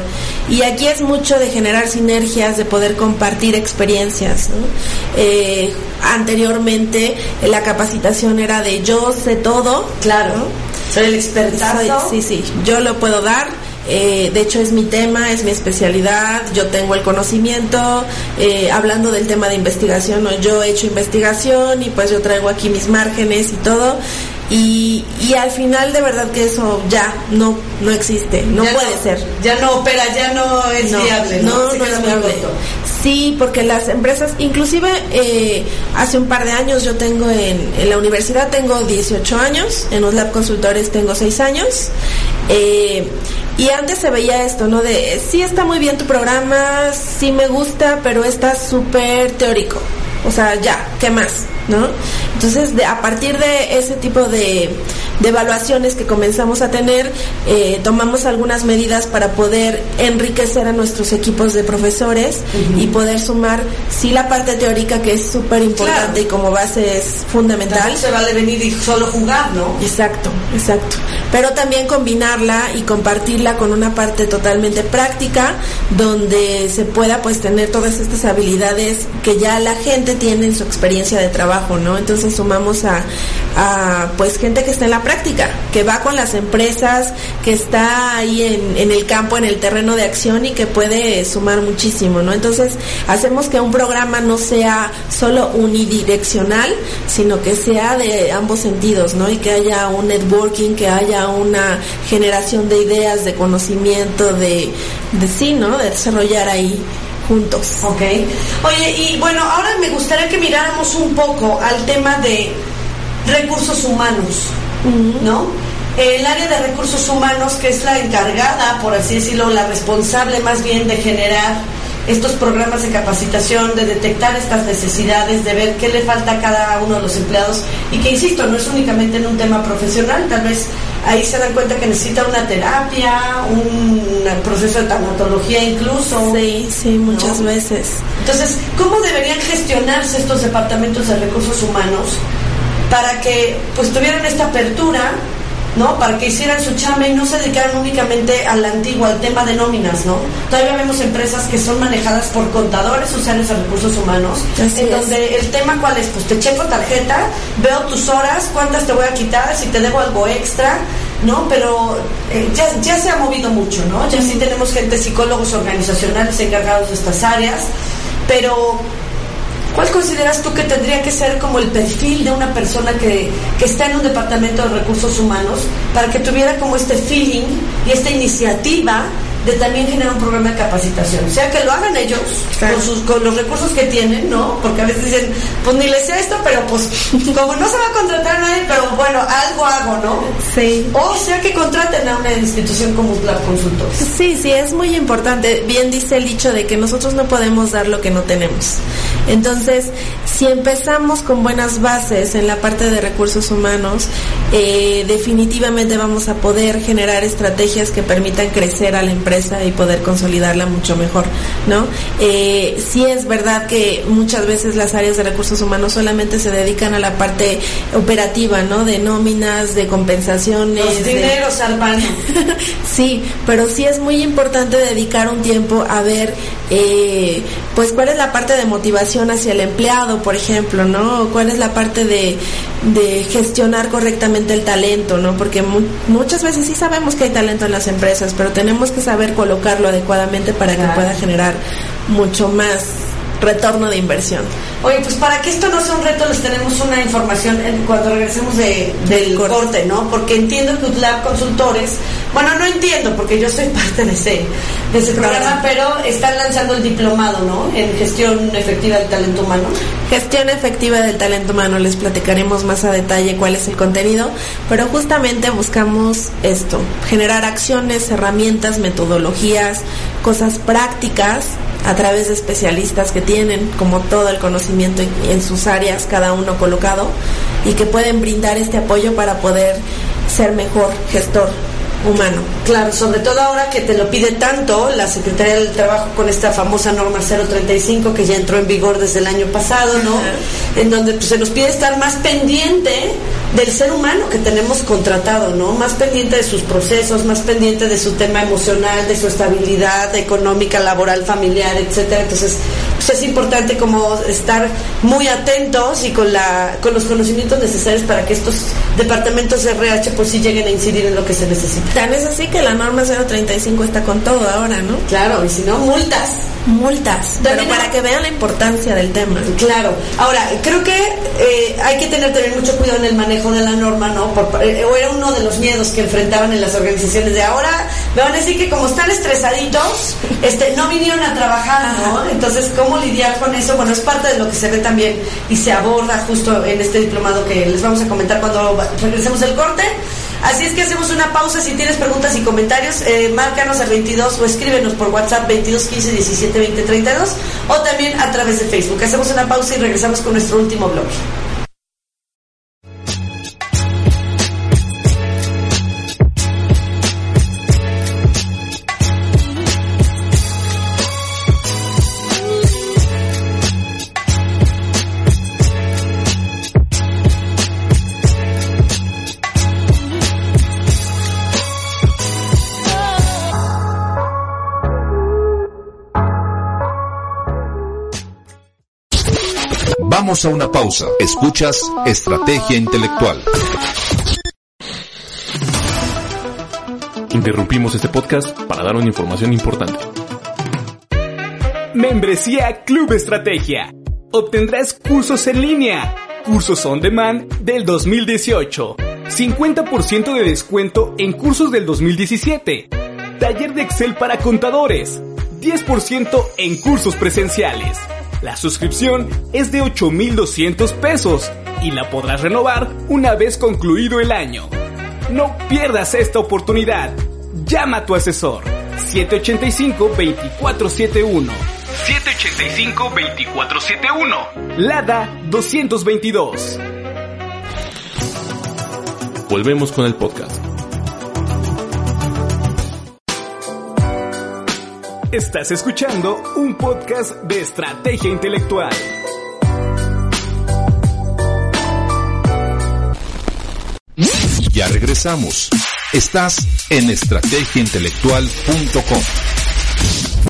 y aquí es mucho de generar sinergias, de poder compartir experiencias. Eh, anteriormente la capacitación era de yo sé todo. Claro. Soy el experto. Sí, sí, yo lo puedo dar. Eh, de hecho es mi tema, es mi especialidad, yo tengo el conocimiento, eh, hablando del tema de investigación, yo he hecho investigación y pues yo traigo aquí mis márgenes y todo, y, y al final de verdad que eso ya no no existe, no puede ser. Ya no opera, ya no es viable. No, no, es viable. Sí, porque las empresas, inclusive eh, hace un par de años yo tengo en, en, la universidad, tengo 18 años, en los lab consultores tengo 6 años. Eh, y antes se veía esto, ¿no? De, sí está muy bien tu programa, sí me gusta, pero está súper teórico. O sea, ya, ¿qué más? ¿No? Entonces, de, a partir de ese tipo de, de evaluaciones que comenzamos a tener, eh, tomamos algunas medidas para poder enriquecer a nuestros equipos de profesores y poder sumar, sí, la parte teórica que es súper importante y como base es fundamental. se vale venir y solo jugar, ¿no? Exacto, exacto. Pero también combinarla y compartirla con una parte totalmente práctica donde se pueda pues tener todas estas habilidades que ya la gente tiene en su experiencia de trabajo, ¿no? Entonces sumamos a, a pues gente que está en la práctica, que va con las empresas, que está ahí en, en, el campo, en el terreno de acción y que puede sumar muchísimo, ¿no? Entonces, hacemos que un programa no sea solo unidireccional, sino que sea de ambos sentidos, ¿no? Y que haya un networking, que haya una generación de ideas, de conocimiento, de, de sí, ¿no? De desarrollar ahí juntos. Ok. Oye, y bueno, ahora me gustaría que miráramos un poco al tema de recursos humanos, ¿no? El área de recursos humanos, que es la encargada, por así decirlo, la responsable más bien de generar estos programas de capacitación, de detectar estas necesidades, de ver qué le falta a cada uno de los empleados y que, insisto, no es únicamente en un tema profesional, tal vez ahí se dan cuenta que necesita una terapia, un proceso de tanatología incluso. Sí, sí, muchas veces. Entonces, ¿cómo deberían gestionarse estos departamentos de recursos humanos para que pues tuvieran esta apertura ¿no? Para que hicieran su chamba y no se dedicaran únicamente al antiguo, al tema de nóminas, ¿no? Todavía vemos empresas que son manejadas por contadores sociales de recursos humanos, en donde el tema cuál es, pues te checo tarjeta, veo tus horas, cuántas te voy a quitar, si te debo algo extra, ¿no? Pero eh, ya, ya se ha movido mucho, ¿no? Ya sí tenemos gente, psicólogos organizacionales encargados de estas áreas, pero ¿Cuál consideras tú que tendría que ser como el perfil de una persona que, que, está en un departamento de recursos humanos para que tuviera como este feeling y esta iniciativa de también generar un programa de capacitación. O sea, que lo hagan ellos con, sus, con los recursos que tienen, ¿no? Porque a veces dicen, pues ni les sé esto, pero pues *laughs* como no se va a contratar a nadie, pero bueno, algo hago, ¿no? Sí. O sea, que contraten a una institución como la Consultores. Sí, sí, es muy importante. Bien dice el dicho de que nosotros no podemos dar lo que no tenemos. Entonces, si empezamos con buenas bases en la parte de recursos humanos, eh, definitivamente vamos a poder generar estrategias que permitan crecer a la empresa y poder consolidarla mucho mejor, ¿no? Eh, sí es verdad que muchas veces las áreas de recursos humanos solamente se dedican a la parte operativa, ¿no? De nóminas, de compensaciones. Los dineros al *laughs* sí, pero sí es muy importante dedicar un tiempo a ver, eh, pues, cuál es la parte de motivación hacia el empleado, por ejemplo, ¿no? ¿Cuál es la parte de, de gestionar correctamente el talento, ¿no? Porque muchas veces sí sabemos que hay talento en las empresas, pero tenemos que saber colocarlo adecuadamente para que pueda generar mucho más retorno de inversión. Oye, pues para que esto no sea un reto, les tenemos una información cuando regresemos de, del corte. ¿no? Porque entiendo que UTLAB Consultores, bueno, no entiendo porque yo soy *laughs* parte de ese, de ese programa, pero están lanzando el diplomado, ¿no? En gestión efectiva del talento humano. Gestión efectiva del talento humano, les platicaremos más a detalle cuál es el contenido, pero justamente buscamos esto, generar acciones, herramientas, metodologías, cosas prácticas a través de especialistas que tienen como todo el conocimiento en, sus áreas, cada uno colocado, y que pueden brindar este apoyo para poder ser mejor gestor humano. Claro, sobre todo ahora que te lo pide tanto la Secretaría del Trabajo con esta famosa norma 035 que ya entró en vigor desde el año pasado, ¿no? En donde pues, se nos pide estar más pendiente del ser humano que tenemos contratado, ¿no? Más pendiente de sus procesos, más pendiente de su tema emocional, de su estabilidad económica, laboral, familiar, etcétera. Entonces, pues es importante como estar muy atentos y con la con los conocimientos necesarios para que estos departamentos de RH pues sí lleguen a incidir en lo que se necesita. Tan es así que la norma 035 está con todo ahora, ¿no? Claro, y si no, multas. Multas, pero para que vean la importancia del tema. Claro. Ahora, creo que eh, hay que tener también mucho cuidado en el manejo de la norma, ¿no? Eh, o era uno de los miedos que enfrentaban en las organizaciones de ahora. Me van a decir que como están estresaditos, este, no vinieron a trabajar, ¿no? Entonces, ¿cómo lidiar con eso? Bueno, es parte de lo que se ve también y se aborda justo en este diplomado que les vamos a comentar cuando regresemos del corte. Así es que hacemos una pausa. Si tienes preguntas y comentarios, eh, márcanos al 22 o escríbenos por WhatsApp 22 15 17 20 32 o también a través de Facebook. Hacemos una pausa y regresamos con nuestro último blog. Vamos a una pausa. Escuchas Estrategia Intelectual. Interrumpimos este podcast para dar una información importante. Membresía Club Estrategia. Obtendrás cursos en línea, cursos on demand del 2018, 50% de descuento en cursos del 2017, taller de Excel para contadores, 10% en cursos presenciales. La suscripción es de 8.200 pesos y la podrás renovar una vez concluido el año. No pierdas esta oportunidad. Llama a tu asesor 785-2471. 785-2471. Lada 222. Volvemos con el podcast. Estás escuchando un podcast de estrategia intelectual. Ya regresamos. Estás en estrategiaintelectual.com.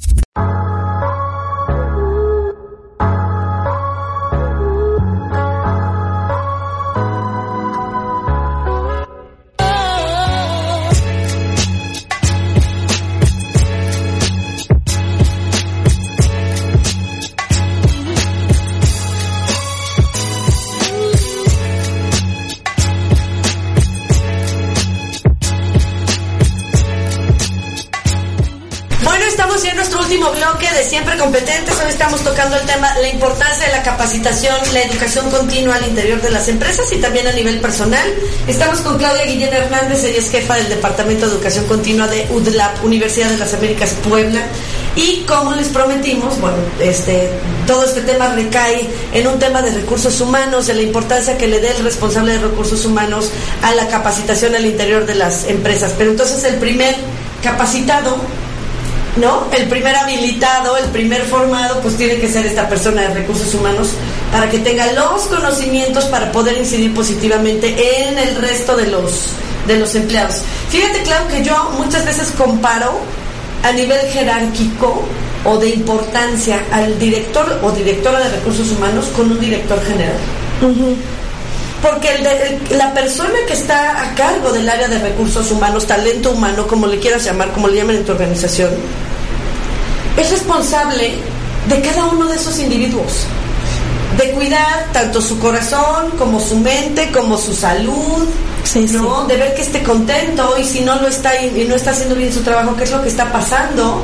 la educación continua al interior de las empresas y también a nivel personal. Estamos con Claudia Guillén Hernández, ella es jefa del Departamento de Educación Continua de UDLAP, Universidad de las Américas Puebla. Y como les prometimos, bueno, este, todo este tema recae en un tema de recursos humanos, de la importancia que le dé el responsable de recursos humanos a la capacitación al interior de las empresas. Pero entonces el primer capacitado ¿no? El primer habilitado, el primer formado, pues tiene que ser esta persona de recursos humanos para que tenga los conocimientos para poder incidir positivamente en el resto de los, de los empleados. Fíjate, claro, que yo muchas veces comparo a nivel jerárquico o de importancia al director o directora de recursos humanos con un director general. Porque la persona que está a cargo del área de recursos humanos, talento humano, como le quieras llamar, como le llaman en tu organización, es responsable de cada uno de esos individuos. De cuidar tanto su corazón como su mente, como su salud, ¿no? De ver que esté contento y si no lo está y no está haciendo bien su trabajo, qué es lo que está pasando.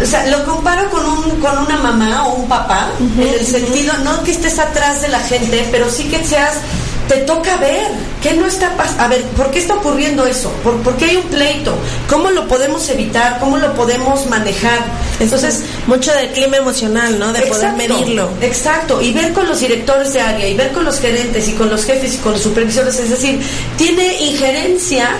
O sea, lo comparo con, un, con una mamá o un papá, en el sentido, no que estés atrás de la gente, pero sí que seas te toca ver qué no está pasando. A ver, ¿por qué está ocurriendo eso? ¿Por, qué hay un pleito? ¿Cómo lo podemos evitar? ¿Cómo lo podemos manejar? Entonces, mucho del clima emocional, ¿no? De poder medirlo. Exacto, y ver con los directores de área, y ver con los gerentes, y con los jefes, y con los supervisores. Es decir, tiene injerencia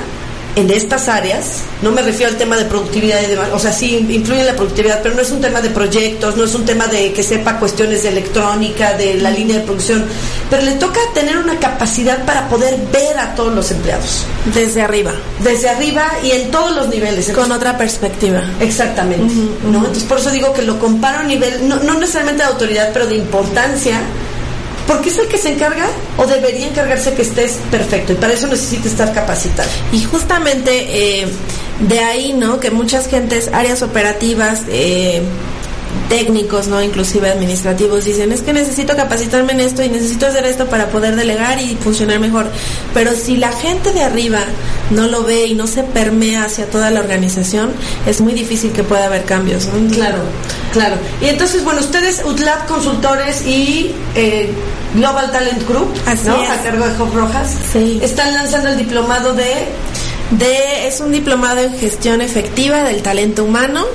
en estas áreas, no me refiero al tema de productividad y demás, o sea, sí influye en la productividad, pero no es un tema de proyectos, no es un tema de que sepa cuestiones de electrónica, de la línea de producción, pero le toca tener una capacidad para poder ver a todos los empleados. Desde arriba. Desde arriba y en todos los niveles. Con otra perspectiva. Exactamente. ¿no? Entonces, por eso digo que lo comparo a nivel, no, no necesariamente de autoridad, pero de importancia porque es el que se encarga o debería encargarse que estés perfecto y para eso necesita estar capacitado. Y justamente eh, de ahí, ¿no? Que muchas gentes, áreas operativas, eh, técnicos, ¿no? Inclusive administrativos, dicen, es que necesito capacitarme en esto y necesito hacer esto para poder delegar y funcionar mejor. Pero si la gente de arriba no lo ve y no se permea hacia toda la organización, es muy difícil que pueda haber cambios. Claro, claro. Y entonces, bueno, ustedes, UTLAB Consultores y eh, Global Talent Group, ¿no? A cargo de Job Rojas, sí. están lanzando el diplomado de... De, es un diplomado en gestión efectiva del talento humano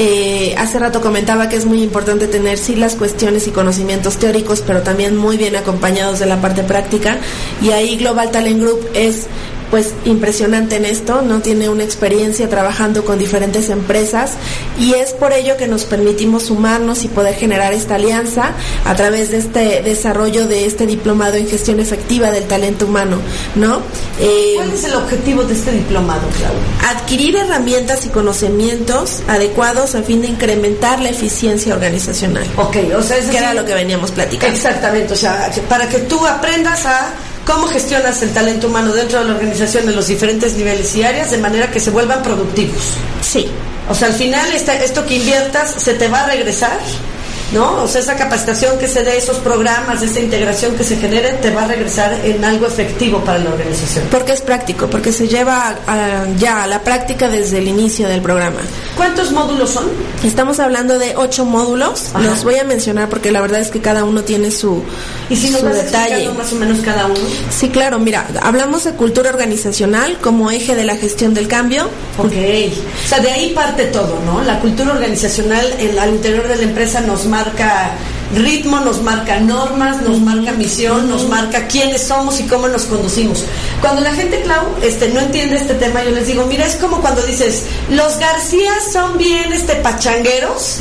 eh, hace rato comentaba que es muy importante tener sí las cuestiones y conocimientos teóricos, pero también muy bien acompañados de la parte práctica. Y ahí Global Talent Group es pues impresionante en esto, no tiene una experiencia trabajando con diferentes empresas y es por ello que nos permitimos sumarnos y poder generar esta alianza a través de este desarrollo de este diplomado en gestión efectiva del talento humano, ¿no? Eh, ¿Cuál es el objetivo de este diplomado, Claudia? Adquirir herramientas y conocimientos adecuados a fin de incrementar la eficiencia organizacional. Ok, o sea, es que era lo que veníamos platicando. Exactamente, o sea, para que tú aprendas a cómo gestionas el talento humano dentro de la organización en los diferentes niveles y áreas de manera que se vuelvan productivos. Sí. O sea, al final esto que inviertas se te va a regresar ¿no? O sea, esa capacitación que se dé, esos programas, esa integración que se genere, te va a regresar en algo efectivo para la organización. Porque es práctico, porque se lleva ya a la práctica desde el inicio del programa. ¿Cuántos módulos son? Estamos hablando de ocho módulos. Los voy a mencionar porque la verdad es que cada uno tiene su, ¿Y si nos detalle. más o menos cada uno? Sí, claro. Mira, hablamos de cultura organizacional como eje de la gestión del cambio. Ok. O sea, de ahí parte todo, ¿no? La cultura organizacional en, al interior de la empresa nos marca ritmo, nos marca normas, nos marca misión, nos marca quiénes somos y cómo nos conducimos. Cuando la gente, Clau, este, no entiende este tema, yo les digo, mira, es como cuando dices, los García son bien este pachangueros,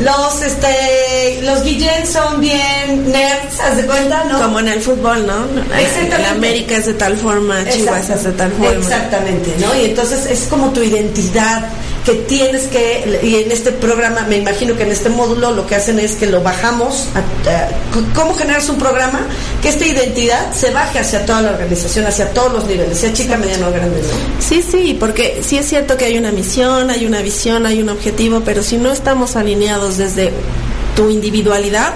los este los Guillén son bien nerds, ¿haz de cuenta, no? Como en el fútbol, ¿no? Exactamente. América es de tal forma, Chivas es de tal forma. Exactamente, ¿no? Y entonces es como tu identidad que tienes que, y en este programa, me imagino que en este módulo lo que hacen es que lo bajamos, cómo generas un programa que esta identidad se baje hacia toda la organización, hacia todos los niveles, sea chica, mediana o grande, ¿no? Sí, sí, porque sí es cierto que hay una misión, hay una visión, hay un objetivo, pero si no estamos alineados desde tu individualidad,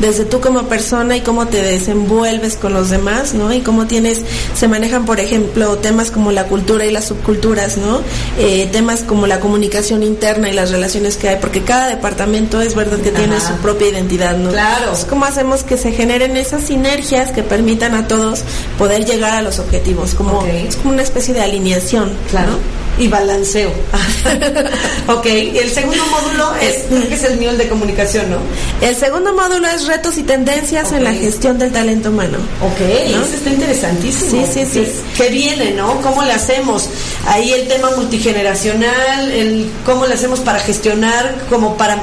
desde tú como persona y cómo te desenvuelves con los demás, ¿no? Y cómo tienes, se manejan, por ejemplo, temas como la cultura y las subculturas, ¿no? Eh, temas como la comunicación interna y las relaciones que hay, porque cada departamento es verdad que tiene su propia identidad, ¿no? Claro. ¿Cómo hacemos que se generen esas sinergias que permitan a todos poder llegar a los objetivos? Como, Es como una especie de alineación, claro. Y balanceo. *laughs* ok, el segundo módulo es, es el mío, el de comunicación, ¿no? El segundo módulo es retos y tendencias en la gestión del talento humano. Ok, eso está interesantísimo. Sí, sí, sí. ¿Qué viene, no? ¿Cómo le hacemos? Ahí el tema multigeneracional, el cómo le hacemos para gestionar, como para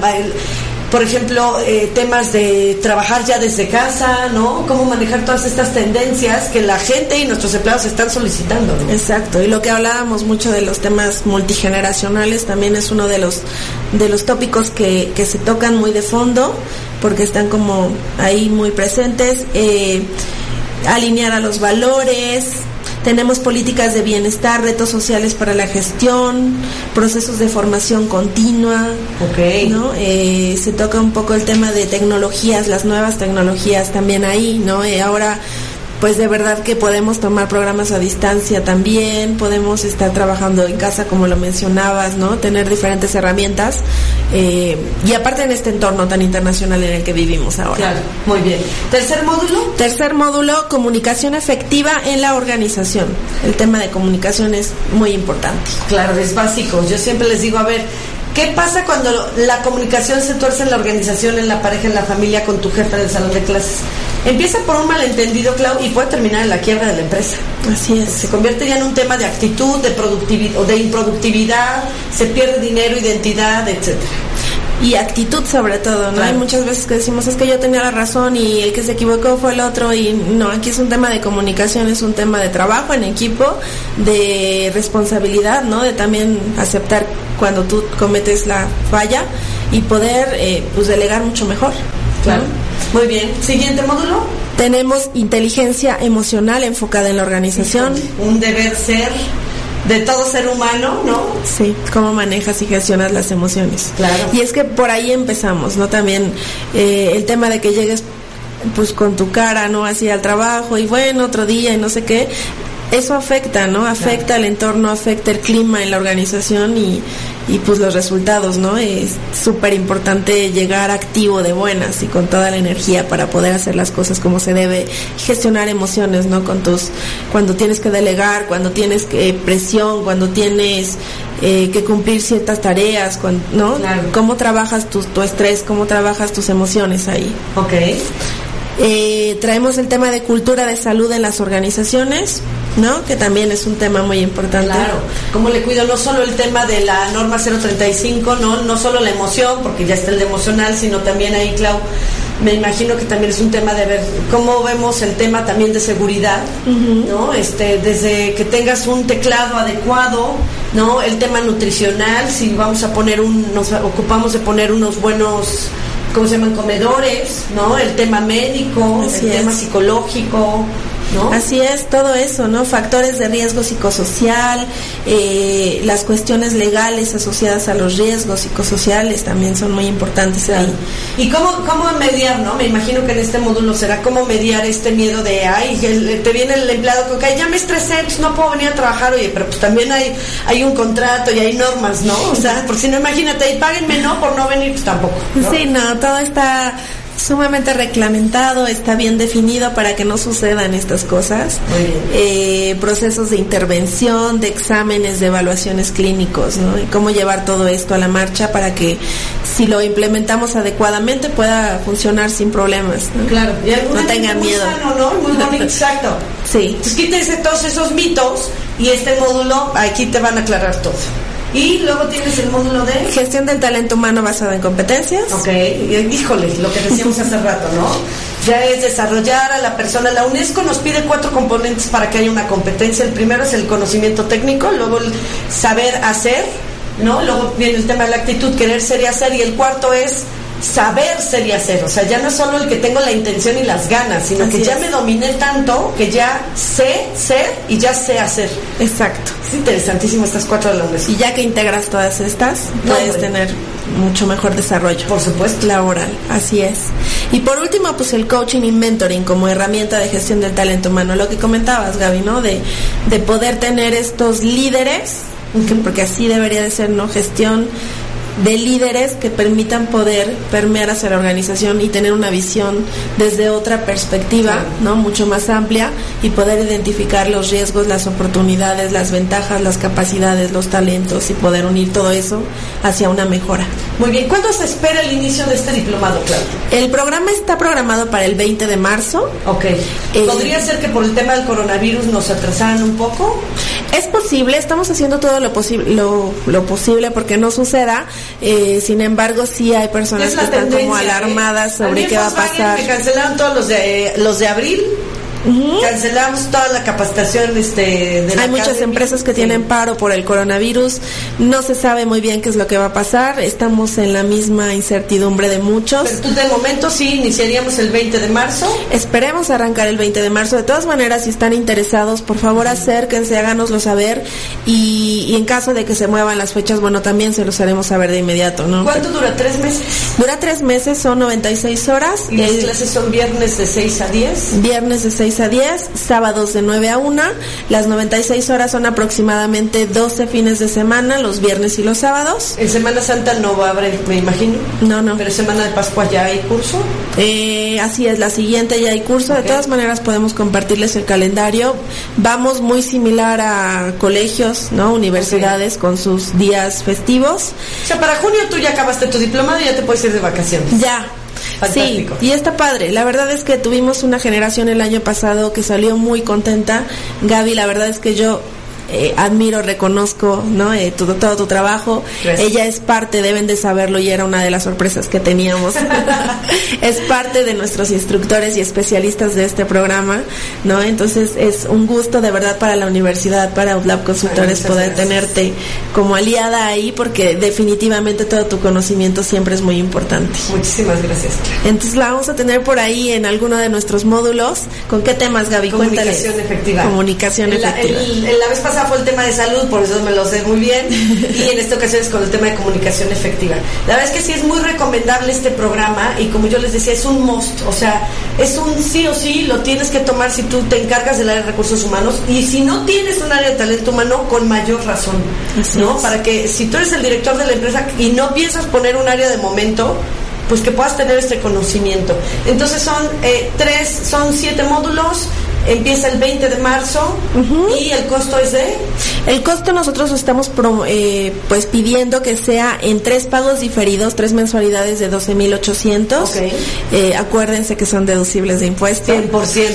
por ejemplo, eh, temas de trabajar ya desde casa, ¿no? Cómo manejar todas estas tendencias que la gente y nuestros empleados están solicitando. Exacto, y lo que hablábamos mucho de los temas multigeneracionales también es uno de los de los tópicos que, que se tocan muy de fondo porque están como ahí muy presentes. Eh, alinear a los valores, tenemos políticas de bienestar, retos sociales para la gestión, procesos de formación continua. Okay. ¿no? Eh, se toca un poco el tema de tecnologías, las nuevas tecnologías también ahí, ¿no? Eh, ahora pues de verdad que podemos tomar programas a distancia también, podemos estar trabajando en casa como lo mencionabas, ¿no? Tener diferentes herramientas eh, y aparte en este entorno tan internacional en el que vivimos ahora. Claro, muy bien. Tercer módulo. Tercer módulo, comunicación efectiva en la organización. El tema de comunicación es muy importante. Claro, es básico. Yo siempre les digo, a ver, ¿Qué pasa cuando la comunicación se tuerce en la organización, en la pareja, en la familia, con tu jefe del salón de clases? Empieza por un malentendido, Clau, y puede terminar en la quiebra de la empresa. Así es. Se convierte ya en un tema de actitud, de productividad o de improductividad, se pierde dinero, identidad, etcétera y actitud sobre todo, ¿no? Hay muchas veces que decimos es que yo tenía la razón y el que se equivocó fue el otro y no, aquí es un tema de comunicación, es un tema de trabajo en equipo, de responsabilidad, ¿no? De también aceptar cuando tú cometes la falla y poder eh, pues delegar mucho mejor. Claro. Muy bien. Siguiente módulo. Tenemos inteligencia emocional enfocada en la organización. Un deber ser de todo ser humano, ¿no? Sí, cómo manejas y gestionas las emociones. Claro. Y es que por ahí empezamos, ¿no? También eh, el tema de que llegues pues con tu cara, ¿no? Así al trabajo y bueno, otro día y no sé qué eso afecta, ¿no? Afecta el entorno, afecta el clima en la organización y, y pues los resultados, ¿no? Es súper importante llegar activo de buenas y con toda la energía para poder hacer las cosas como se debe, gestionar emociones, ¿no? Con tus, cuando tienes que delegar, cuando tienes que, presión, cuando tienes eh, que cumplir ciertas tareas, ¿no? ¿Cómo trabajas tu, tu estrés, cómo trabajas tus emociones ahí? Ok. Eh, traemos el tema de cultura de salud en las organizaciones, ¿no? Que también es un tema muy importante. Claro, como le cuido no solo el tema de la norma 035, no, no solo la emoción, porque ya está el de emocional, sino también ahí, Clau, me imagino que también es un tema de ver cómo vemos el tema también de seguridad, ¿no? Este, desde que tengas un teclado adecuado, ¿no? El tema nutricional, si vamos a poner un, nos ocupamos de poner unos buenos ¿cómo se llaman? Comedores, ¿no? El tema médico, el tema psicológico, ¿no? Así es, todo eso, ¿no? Factores de riesgo psicosocial, eh, las cuestiones legales asociadas a los riesgos psicosociales también son muy importantes ahí. ¿Y cómo, cómo mediar, no? Me imagino que en este módulo será cómo mediar este miedo de, ay, te viene el empleado con que ya me estresé, pues no puedo venir a trabajar, oye, pero pues también hay, hay un contrato y hay normas, ¿no? O sea, por si no, imagínate, y páguenme, ¿no? Por no venir, pues tampoco. Sí, no, todo está sumamente reglamentado, está bien definido para que no sucedan estas cosas. Eh, procesos de intervención, de exámenes, de evaluaciones clínicos, ¿no? Y cómo llevar todo esto a la marcha para que si lo implementamos adecuadamente pueda funcionar sin problemas. ¿no? Claro, no tengan miedo. ¿no? Muy *laughs* exacto. Sí. Entonces quítense todos esos mitos y este módulo aquí te van a aclarar todo. Y luego tienes el módulo de gestión del talento humano basado en competencias. Ok, híjole, lo que decíamos hace rato, ¿no? Ya es desarrollar a la persona. La UNESCO nos pide cuatro componentes para que haya una competencia. El primero es el conocimiento técnico, luego el saber hacer, ¿no? Luego viene el tema de la actitud, querer ser y hacer. Y el cuarto es saber ser y hacer. O sea, ya no es solo el que tengo la intención y las ganas, sino que ya me dominé tanto que ya sé ser y ya sé hacer. Exacto. Es interesantísimo estas cuatro valores. Y ya que integras todas estas, puedes tener mucho mejor desarrollo. Por supuesto. Laboral, así es. Y por último, pues el coaching y mentoring como herramienta de gestión del talento humano. Lo que comentabas, Gaby, ¿no? De, de poder tener estos líderes, porque así debería de ser, ¿no? Gestión de líderes que permitan poder permear hacia la organización y tener una visión desde otra perspectiva, ¿no? Mucho más amplia y poder identificar los riesgos, las oportunidades, las ventajas, las capacidades, los talentos y poder unir todo eso hacia una mejora. Muy bien, ¿cuándo se espera el inicio de este diplomado, Claudia? El programa está programado para el 20 de marzo. Ok. Eh, ¿Podría ser que por el tema del coronavirus nos atrasaran un poco? Es posible, estamos haciendo todo lo, posible lo, lo posible porque no suceda. Eh, sin embargo, sí hay personas que están como ¿eh? alarmadas sobre qué va a pasar. Me cancelaron todos los de, los de abril Cancelamos toda la capacitación este, de Hay muchas empresas que tienen paro por el coronavirus. No se sabe muy bien qué es lo que va a pasar. Estamos en la misma incertidumbre de muchos. Pero de momento sí iniciaríamos el 20 de marzo. Esperemos arrancar el 20 de marzo. De todas maneras, si están interesados, por favor acérquense, háganoslo saber. Y, y en caso de que se muevan las fechas, bueno, también se los haremos saber de inmediato, ¿no? ¿Cuánto dura? ¿Tres meses? Dura tres meses, son 96 horas. ¿Y las clases son viernes de 6 a 10? Viernes de 6 a 10, sábados de 9 a 1. Las 96 horas son aproximadamente 12 fines de semana, los viernes y los sábados. En Semana Santa no va a haber, me imagino. No, no. Pero Semana de Pascua ya hay curso. Eh, así es, la siguiente ya hay curso. De todas maneras podemos compartirles el calendario. Vamos muy similar a colegios, ¿no? Universidades con sus días festivos. O sea, para junio tú ya acabaste tu diplomado y ya te puedes ir de vacaciones. Ya, Sí, y está padre. La verdad es que tuvimos una generación el año pasado que salió muy contenta. Gaby, la verdad es que yo eh, admiro, reconozco, ¿no? Eh, todo, todo tu trabajo. Ella es parte, deben de saberlo y era una de las sorpresas que teníamos. *laughs* es parte de nuestros instructores y especialistas de este programa, ¿no? Entonces es un gusto de verdad para la universidad, para Outlab Consultores poder tenerte como aliada ahí porque definitivamente todo tu conocimiento siempre es muy importante. Muchísimas gracias. Entonces la vamos a tener por ahí en alguno de nuestros módulos. ¿Con qué temas, Gaby? Comunicación efectiva. Comunicación efectiva. la vez pasada fue el tema de salud, por eso me lo sé muy bien, y en esta ocasión es con el tema de comunicación efectiva. La verdad es que sí es muy recomendable este programa y como yo les decía, es un must, o sea, es un sí o sí, lo tienes que tomar si tú te encargas del área de recursos humanos y si no tienes un área de talento humano, con mayor razón, ¿no? Para que si tú eres el director de la empresa y no piensas poner un área de momento, pues que puedas tener este conocimiento. Entonces son eh, tres, son siete módulos, empieza el 20 de marzo y el costo es de el costo nosotros estamos eh, pues pidiendo que sea en tres pagos diferidos tres mensualidades de 12.800 eh, acuérdense que son deducibles de impuestos *laughs* 100%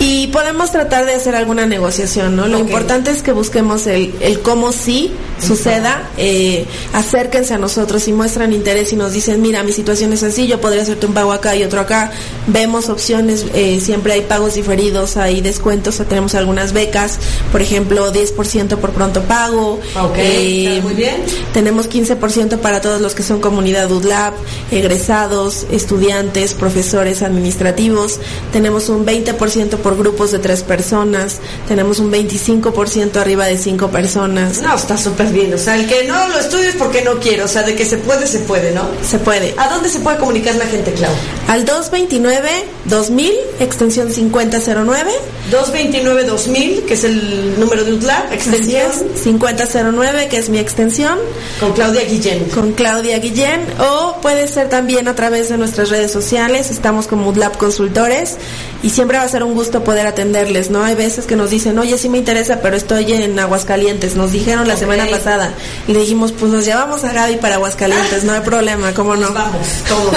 y podemos tratar de hacer alguna negociación no lo importante es que busquemos el, el cómo sí suceda eh, acérquense a nosotros y muestran interés y nos dicen mira mi situación es así yo podría hacerte un pago acá y otro acá vemos opciones eh, siempre hay pagos diferidos, hay descuentos, tenemos algunas becas, por ejemplo, 10% por pronto pago. Eh, muy bien. Tenemos 15% para todos los que son comunidad UDLAB, egresados, estudiantes, profesores administrativos. Tenemos un 20% por grupos de tres personas. Tenemos un 25% arriba de cinco personas. No, está súper bien. O sea, el que no lo estudie es porque no quiere. O sea, de que se puede, se puede, ¿no? Se puede. ¿A dónde se puede comunicar la gente, Clau? Al 229 2000, extensión 50 5009. 229-2000, que es el número de UTLAB, extensión. 5009, que es mi extensión. Con Claudia Guillén. Con Claudia Guillén. O puede ser también a través de nuestras redes sociales. Estamos como UTLAB Consultores. Y siempre va a ser un gusto poder atenderles, ¿no? Hay veces que nos dicen, oye, sí me interesa, pero estoy en Aguascalientes. Nos dijeron la semana pasada. Y le dijimos, pues nos llevamos a Gaby para Aguascalientes. No hay problema, ¿cómo no? Vamos, *laughs* todos.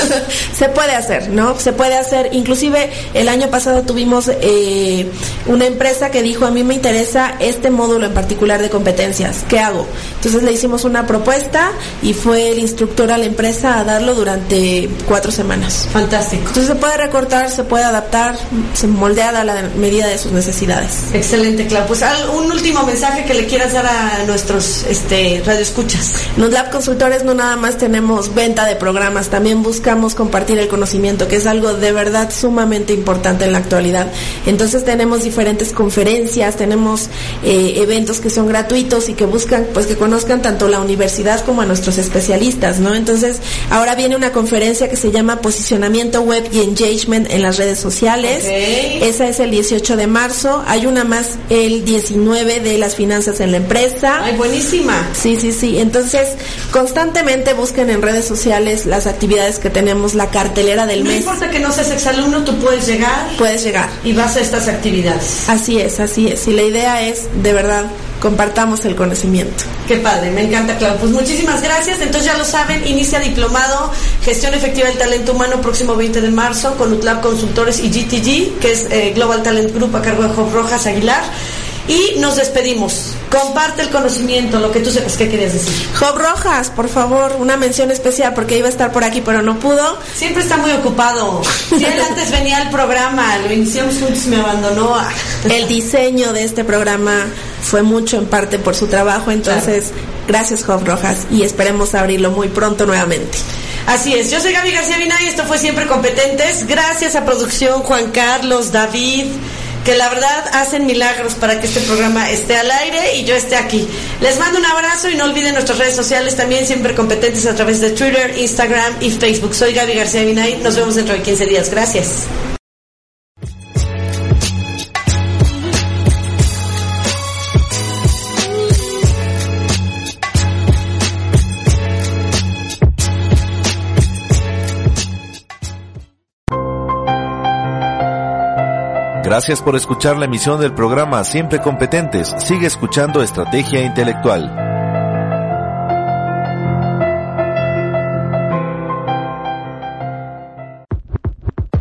Se puede hacer, ¿no? Se puede hacer. Inclusive el año pasado tuvimos eh, una empresa que dijo, a mí me interesa este módulo módulo en particular de competencias. ¿Qué hago? Entonces le hicimos una propuesta y fue el instructor a la empresa a darlo durante cuatro semanas. Fantástico. Entonces se puede recortar, se puede adaptar, se moldea a la medida de sus necesidades. Excelente, Clau. Pues un último mensaje que le quieras dar a nuestros este, radioescuchas. Los Lab Consultores no nada más tenemos venta de programas, también buscamos compartir el conocimiento, que es algo de verdad sumamente importante en la actualidad. Entonces tenemos diferentes conferencias, tenemos eh, eventos que son gratuitos y que buscan pues que conozcan tanto la universidad como a nuestros especialistas, ¿no? Entonces ahora viene una conferencia que se llama Posicionamiento Web y Engagement en las redes sociales. Esa es el 18 de marzo. Hay una más el 19 de las finanzas en la empresa. Ay, buenísima. Sí, sí, sí. Entonces, constantemente busquen en redes sociales las actividades que tenemos, la cartelera del mes. No importa que no seas exalumno, tú puedes llegar. Puedes llegar. Y vas a estas actividades. Así es, así es. Y la idea es, de verdad, compartamos el conocimiento. Qué padre, me encanta, claro. Pues muchísimas gracias. Entonces ya lo saben, inicia diplomado Gestión Efectiva del Talento Humano próximo 20 de marzo con UTLAB Consultores y GTG, que es eh, Global Talent Group a cargo de Job Rojas Aguilar. Y nos despedimos. Comparte el conocimiento, lo que tú sepas. ¿Qué querías decir? Job Rojas, por favor, una mención especial porque iba a estar por aquí, pero no pudo. Siempre está muy ocupado. Si él antes venía al programa, lo iniciamos juntos y me abandonó. El diseño de este programa fue mucho en parte por su trabajo, entonces gracias Job Rojas y esperemos abrirlo muy pronto nuevamente. Así es, yo soy Gaby García Vina y esto fue Siempre Competentes. Gracias a producción Juan Carlos, David que la verdad hacen milagros para que este programa esté al aire y yo esté aquí. Les mando un abrazo y no olviden nuestras redes sociales también siempre competentes a través de Twitter, Instagram y Facebook. Soy Gaby García Vinay. Nos vemos dentro de 15 días. Gracias. Gracias por escuchar la emisión del programa Siempre Competentes. Sigue escuchando Estrategia Intelectual.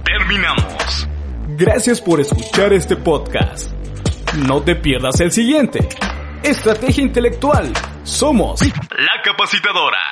Terminamos. Gracias por escuchar este podcast. No te pierdas el siguiente. Estrategia Intelectual. Somos la capacitadora.